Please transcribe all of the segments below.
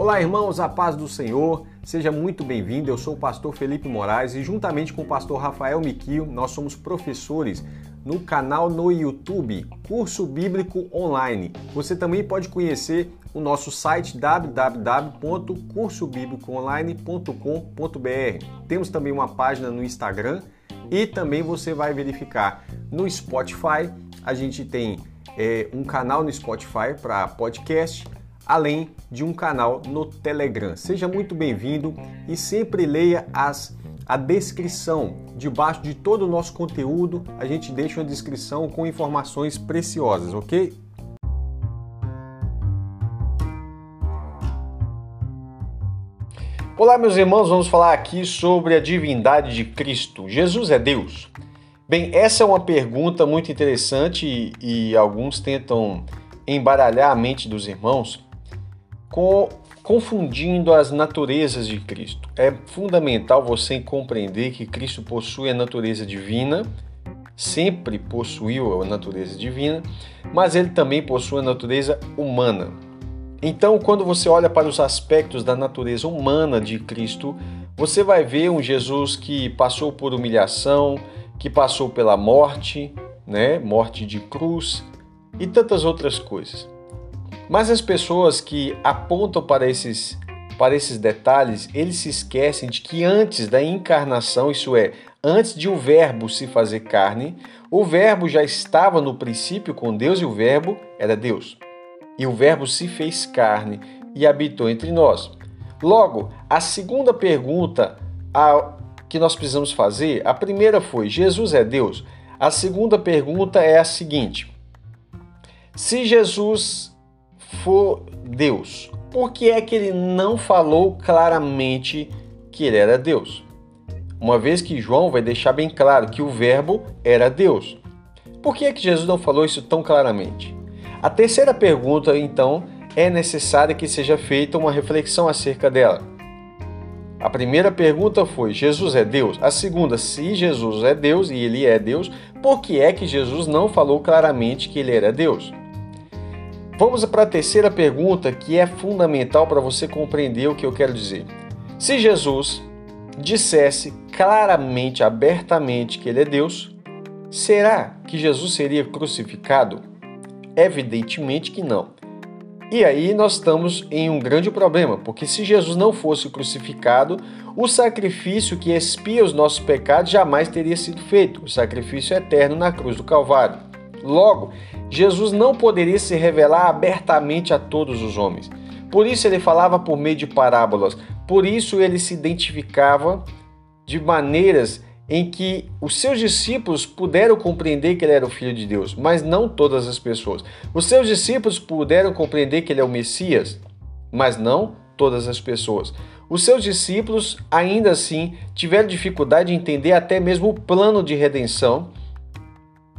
Olá, irmãos, a paz do Senhor. Seja muito bem-vindo. Eu sou o pastor Felipe Moraes e juntamente com o pastor Rafael Miquio, nós somos professores no canal no YouTube Curso Bíblico Online. Você também pode conhecer o nosso site www.cursobiblicoonline.com.br. Temos também uma página no Instagram e também você vai verificar no Spotify. A gente tem é, um canal no Spotify para podcast além de um canal no Telegram. Seja muito bem-vindo e sempre leia as, a descrição. Debaixo de todo o nosso conteúdo, a gente deixa uma descrição com informações preciosas, ok? Olá, meus irmãos, vamos falar aqui sobre a divindade de Cristo. Jesus é Deus? Bem, essa é uma pergunta muito interessante e, e alguns tentam embaralhar a mente dos irmãos com, confundindo as naturezas de Cristo. É fundamental você compreender que Cristo possui a natureza divina, sempre possuiu a natureza divina, mas ele também possui a natureza humana. Então, quando você olha para os aspectos da natureza humana de Cristo, você vai ver um Jesus que passou por humilhação, que passou pela morte, né, morte de cruz e tantas outras coisas. Mas as pessoas que apontam para esses, para esses detalhes, eles se esquecem de que antes da encarnação, isso é, antes de o Verbo se fazer carne, o Verbo já estava no princípio com Deus e o Verbo era Deus. E o Verbo se fez carne e habitou entre nós. Logo, a segunda pergunta a, que nós precisamos fazer, a primeira foi: Jesus é Deus? A segunda pergunta é a seguinte: se Jesus for Deus, por que é que ele não falou claramente que ele era Deus? Uma vez que João vai deixar bem claro que o Verbo era Deus. Por que é que Jesus não falou isso tão claramente? A terceira pergunta, então, é necessária que seja feita uma reflexão acerca dela. A primeira pergunta foi: Jesus é Deus? A segunda, se Jesus é Deus e ele é Deus, por que é que Jesus não falou claramente que ele era Deus? Vamos para a terceira pergunta que é fundamental para você compreender o que eu quero dizer. Se Jesus dissesse claramente, abertamente que ele é Deus, será que Jesus seria crucificado? Evidentemente que não. E aí nós estamos em um grande problema, porque se Jesus não fosse crucificado, o sacrifício que expia os nossos pecados jamais teria sido feito, o sacrifício eterno na cruz do Calvário. Logo, Jesus não poderia se revelar abertamente a todos os homens. Por isso ele falava por meio de parábolas. Por isso ele se identificava de maneiras em que os seus discípulos puderam compreender que ele era o filho de Deus, mas não todas as pessoas. Os seus discípulos puderam compreender que ele é o Messias, mas não todas as pessoas. Os seus discípulos ainda assim tiveram dificuldade de entender até mesmo o plano de redenção.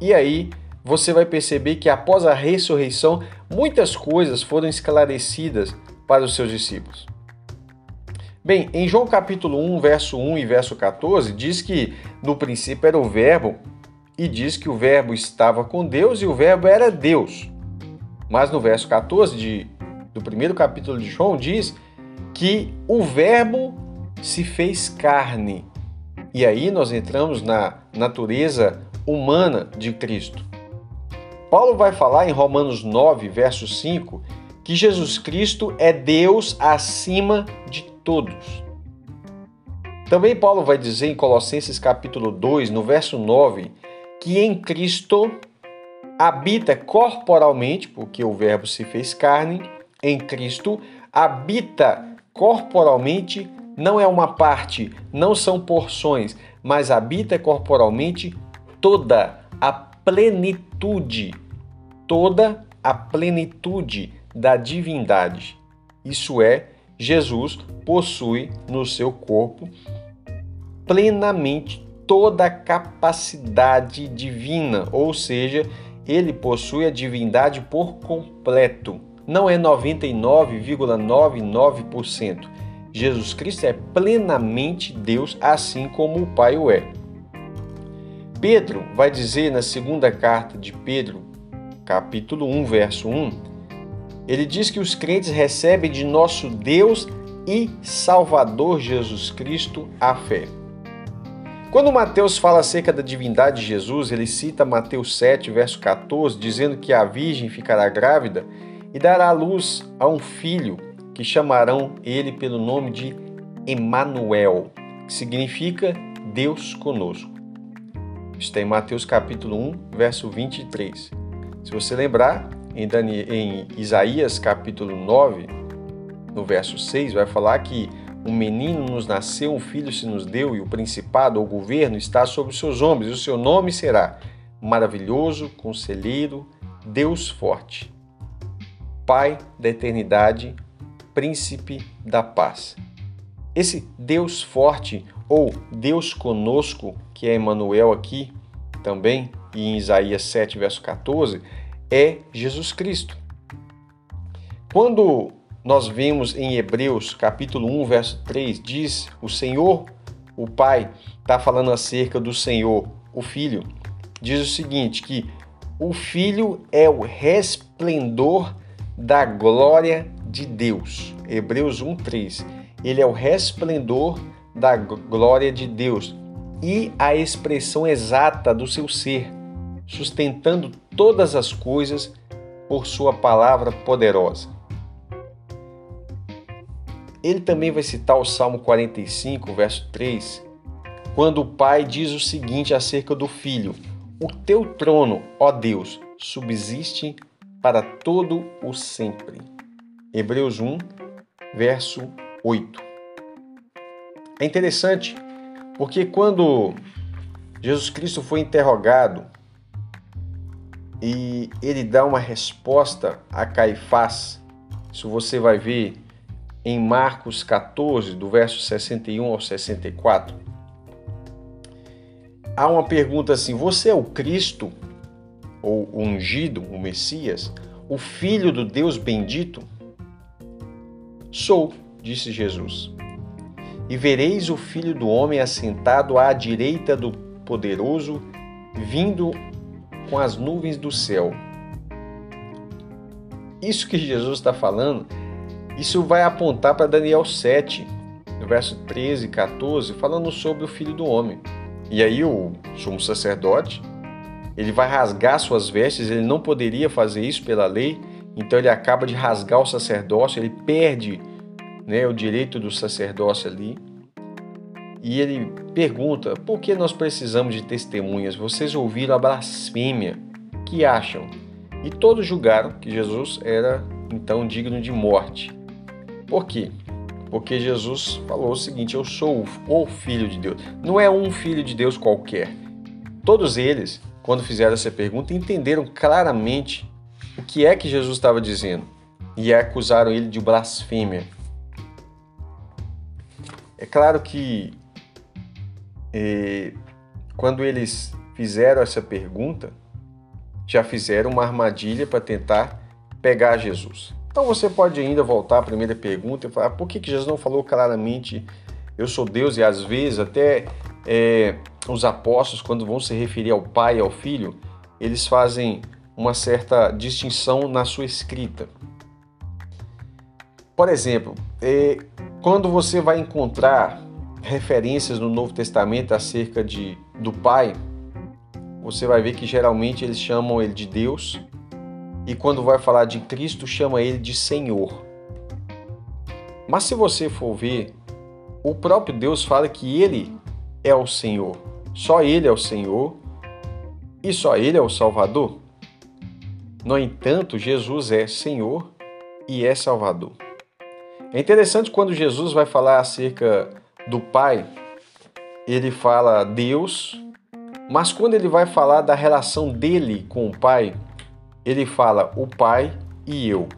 E aí você vai perceber que após a ressurreição, muitas coisas foram esclarecidas para os seus discípulos. Bem, em João capítulo 1, verso 1 e verso 14, diz que no princípio era o Verbo e diz que o Verbo estava com Deus e o Verbo era Deus. Mas no verso 14 de, do primeiro capítulo de João diz que o Verbo se fez carne. E aí nós entramos na natureza humana de Cristo. Paulo vai falar em Romanos 9, verso 5, que Jesus Cristo é Deus acima de todos. Também Paulo vai dizer em Colossenses capítulo 2, no verso 9, que em Cristo habita corporalmente, porque o verbo se fez carne, em Cristo habita corporalmente, não é uma parte, não são porções, mas habita corporalmente toda a plenitude, toda a plenitude da divindade. Isso é, Jesus possui no seu corpo plenamente toda a capacidade divina, ou seja, ele possui a divindade por completo. Não é 99,99%. Jesus Cristo é plenamente Deus, assim como o Pai o é. Pedro vai dizer na segunda carta de Pedro, capítulo 1, verso 1, ele diz que os crentes recebem de nosso Deus e Salvador Jesus Cristo a fé. Quando Mateus fala acerca da divindade de Jesus, ele cita Mateus 7, verso 14, dizendo que a virgem ficará grávida e dará à luz a um filho, que chamarão ele pelo nome de Emanuel, que significa Deus conosco. Está em Mateus capítulo 1, verso 23. Se você lembrar, em, Daniel, em Isaías capítulo 9, no verso 6, vai falar que um menino nos nasceu, um filho se nos deu, e o principado ou governo está sobre os seus ombros, e o seu nome será maravilhoso, conselheiro, Deus forte, Pai da eternidade, príncipe da paz. Esse Deus forte ou Deus conosco, que é Emmanuel aqui também, e em Isaías 7, verso 14, é Jesus Cristo. Quando nós vemos em Hebreus capítulo 1, verso 3, diz o Senhor, o Pai, está falando acerca do Senhor, o Filho, diz o seguinte, que o Filho é o resplendor da glória de Deus. Hebreus 1, 3. Ele é o resplendor da glória de Deus e a expressão exata do seu ser, sustentando todas as coisas por sua palavra poderosa. Ele também vai citar o Salmo 45, verso 3, quando o pai diz o seguinte acerca do filho: O teu trono, ó Deus, subsiste para todo o sempre. Hebreus 1, verso 8. É interessante porque quando Jesus Cristo foi interrogado e ele dá uma resposta a Caifás, isso você vai ver em Marcos 14, do verso 61 ao 64. Há uma pergunta assim: Você é o Cristo, ou o ungido, o Messias, o Filho do Deus bendito? Sou, disse Jesus. E vereis o Filho do Homem assentado à direita do Poderoso, vindo com as nuvens do céu. Isso que Jesus está falando isso vai apontar para Daniel 7, no verso 13 e 14, falando sobre o Filho do Homem. E aí o sumo sacerdote, ele vai rasgar suas vestes, ele não poderia fazer isso pela lei, então ele acaba de rasgar o sacerdócio, ele perde né, o direito do sacerdócio ali. E ele pergunta: por que nós precisamos de testemunhas? Vocês ouviram a blasfêmia. que acham? E todos julgaram que Jesus era então digno de morte. Por quê? Porque Jesus falou o seguinte: Eu sou o Filho de Deus. Não é um Filho de Deus qualquer. Todos eles, quando fizeram essa pergunta, entenderam claramente o que é que Jesus estava dizendo e acusaram ele de blasfêmia. É claro que eh, quando eles fizeram essa pergunta, já fizeram uma armadilha para tentar pegar Jesus. Então você pode ainda voltar à primeira pergunta e falar por que, que Jesus não falou claramente eu sou Deus e às vezes até é, os apóstolos, quando vão se referir ao Pai e ao Filho, eles fazem uma certa distinção na sua escrita. Por exemplo, é, quando você vai encontrar referências no Novo Testamento acerca de, do Pai, você vai ver que geralmente eles chamam ele de Deus e quando vai falar de Cristo, chama ele de Senhor. Mas se você for ver, o próprio Deus fala que ele é o Senhor. Só ele é o Senhor e só ele é o Salvador. No entanto, Jesus é Senhor e é Salvador. É interessante quando Jesus vai falar acerca do Pai, ele fala Deus, mas quando ele vai falar da relação dele com o Pai, ele fala o Pai e eu.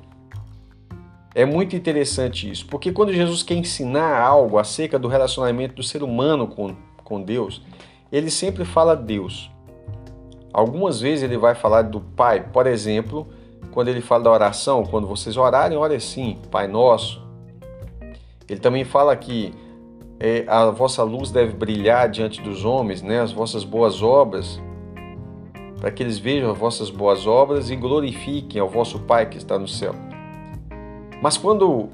É muito interessante isso, porque quando Jesus quer ensinar algo acerca do relacionamento do ser humano com, com Deus, ele sempre fala Deus. Algumas vezes ele vai falar do Pai, por exemplo, quando ele fala da oração, quando vocês orarem, ore assim, Pai Nosso. Ele também fala que é, a vossa luz deve brilhar diante dos homens, né? as vossas boas obras para que eles vejam as vossas boas obras e glorifiquem ao vosso Pai que está no céu. Mas quando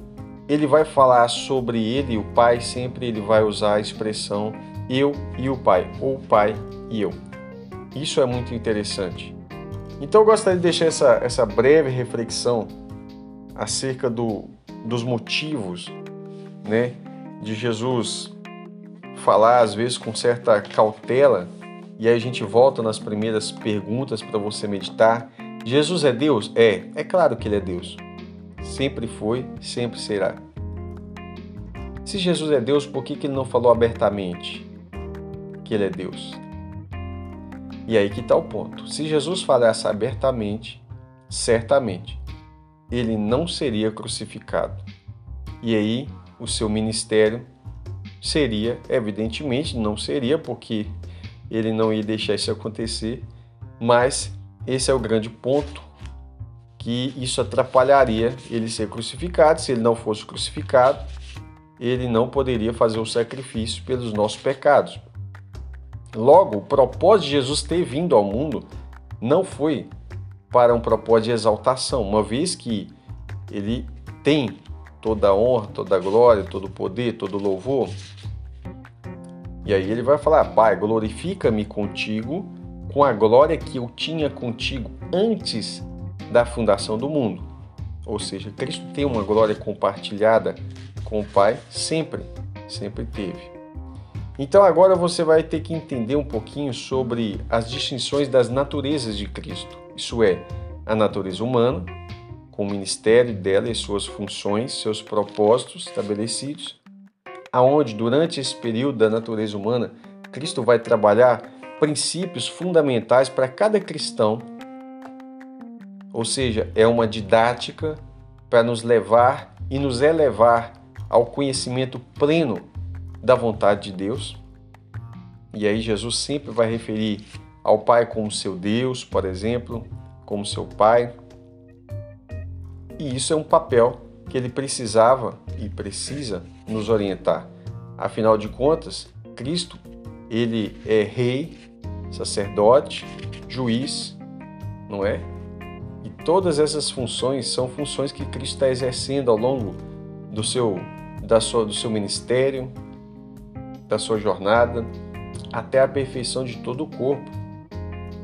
ele vai falar sobre ele, o Pai, sempre ele vai usar a expressão eu e o Pai, ou Pai e eu. Isso é muito interessante. Então eu gostaria de deixar essa, essa breve reflexão acerca do, dos motivos né, de Jesus falar, às vezes, com certa cautela, e aí a gente volta nas primeiras perguntas para você meditar. Jesus é Deus? É, é claro que ele é Deus. Sempre foi, sempre será. Se Jesus é Deus, por que, que ele não falou abertamente que ele é Deus? E aí que está o ponto. Se Jesus falasse abertamente, certamente, ele não seria crucificado. E aí o seu ministério seria, evidentemente, não seria, porque ele não ia deixar isso acontecer, mas esse é o grande ponto que isso atrapalharia ele ser crucificado. Se ele não fosse crucificado, ele não poderia fazer o sacrifício pelos nossos pecados. Logo, o propósito de Jesus ter vindo ao mundo não foi para um propósito de exaltação, uma vez que ele tem toda honra, toda glória, todo poder, todo louvor. E aí ele vai falar: Pai, glorifica-me contigo com a glória que eu tinha contigo antes da fundação do mundo. Ou seja, Cristo tem uma glória compartilhada com o Pai sempre, sempre teve. Então agora você vai ter que entender um pouquinho sobre as distinções das naturezas de Cristo. Isso é, a natureza humana, com o ministério dela e suas funções, seus propósitos estabelecidos, aonde durante esse período da natureza humana, Cristo vai trabalhar princípios fundamentais para cada cristão ou seja, é uma didática para nos levar e nos elevar ao conhecimento pleno da vontade de Deus. E aí Jesus sempre vai referir ao Pai como seu Deus, por exemplo, como seu Pai. E isso é um papel que ele precisava e precisa nos orientar. Afinal de contas, Cristo, ele é rei, sacerdote, juiz, não é? Todas essas funções são funções que Cristo está exercendo ao longo do seu, da sua, do seu ministério, da sua jornada, até a perfeição de todo o corpo.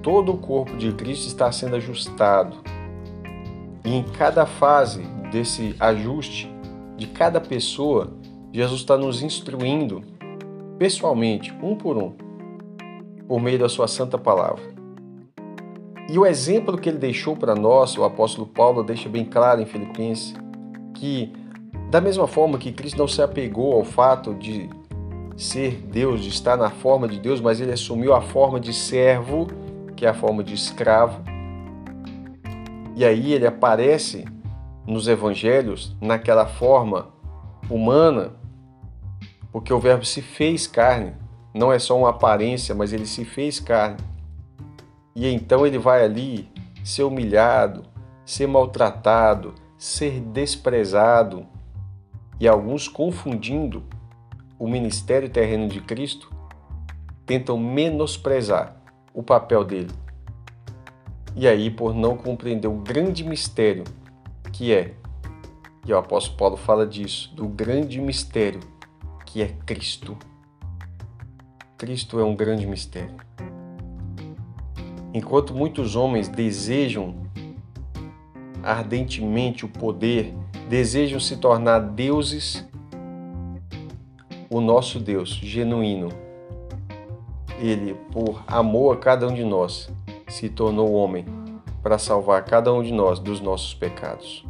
Todo o corpo de Cristo está sendo ajustado. E em cada fase desse ajuste de cada pessoa, Jesus está nos instruindo pessoalmente, um por um, por meio da sua santa palavra. E o exemplo que ele deixou para nós, o apóstolo Paulo deixa bem claro em Filipenses, que da mesma forma que Cristo não se apegou ao fato de ser Deus, de estar na forma de Deus, mas ele assumiu a forma de servo, que é a forma de escravo. E aí ele aparece nos evangelhos naquela forma humana, porque o Verbo se fez carne, não é só uma aparência, mas ele se fez carne. E então ele vai ali ser humilhado, ser maltratado, ser desprezado. E alguns confundindo o ministério terreno de Cristo tentam menosprezar o papel dele. E aí, por não compreender o grande mistério que é, e o apóstolo Paulo fala disso, do grande mistério que é Cristo. Cristo é um grande mistério. Enquanto muitos homens desejam ardentemente o poder, desejam se tornar deuses, o nosso Deus genuíno, ele, por amor a cada um de nós, se tornou homem para salvar cada um de nós dos nossos pecados.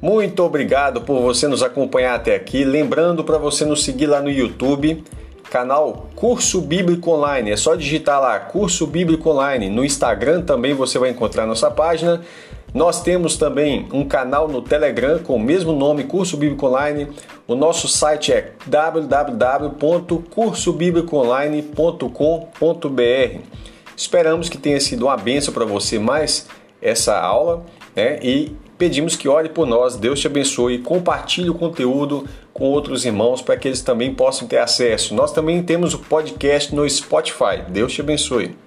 Muito obrigado por você nos acompanhar até aqui. Lembrando para você nos seguir lá no YouTube, canal Curso Bíblico Online. É só digitar lá Curso Bíblico Online. No Instagram também você vai encontrar nossa página. Nós temos também um canal no Telegram com o mesmo nome, Curso Bíblico Online. O nosso site é www.cursobiblicoonline.com.br. Esperamos que tenha sido uma benção para você mais essa aula né? e pedimos que ore por nós. Deus te abençoe. Compartilhe o conteúdo com outros irmãos para que eles também possam ter acesso. Nós também temos o podcast no Spotify. Deus te abençoe.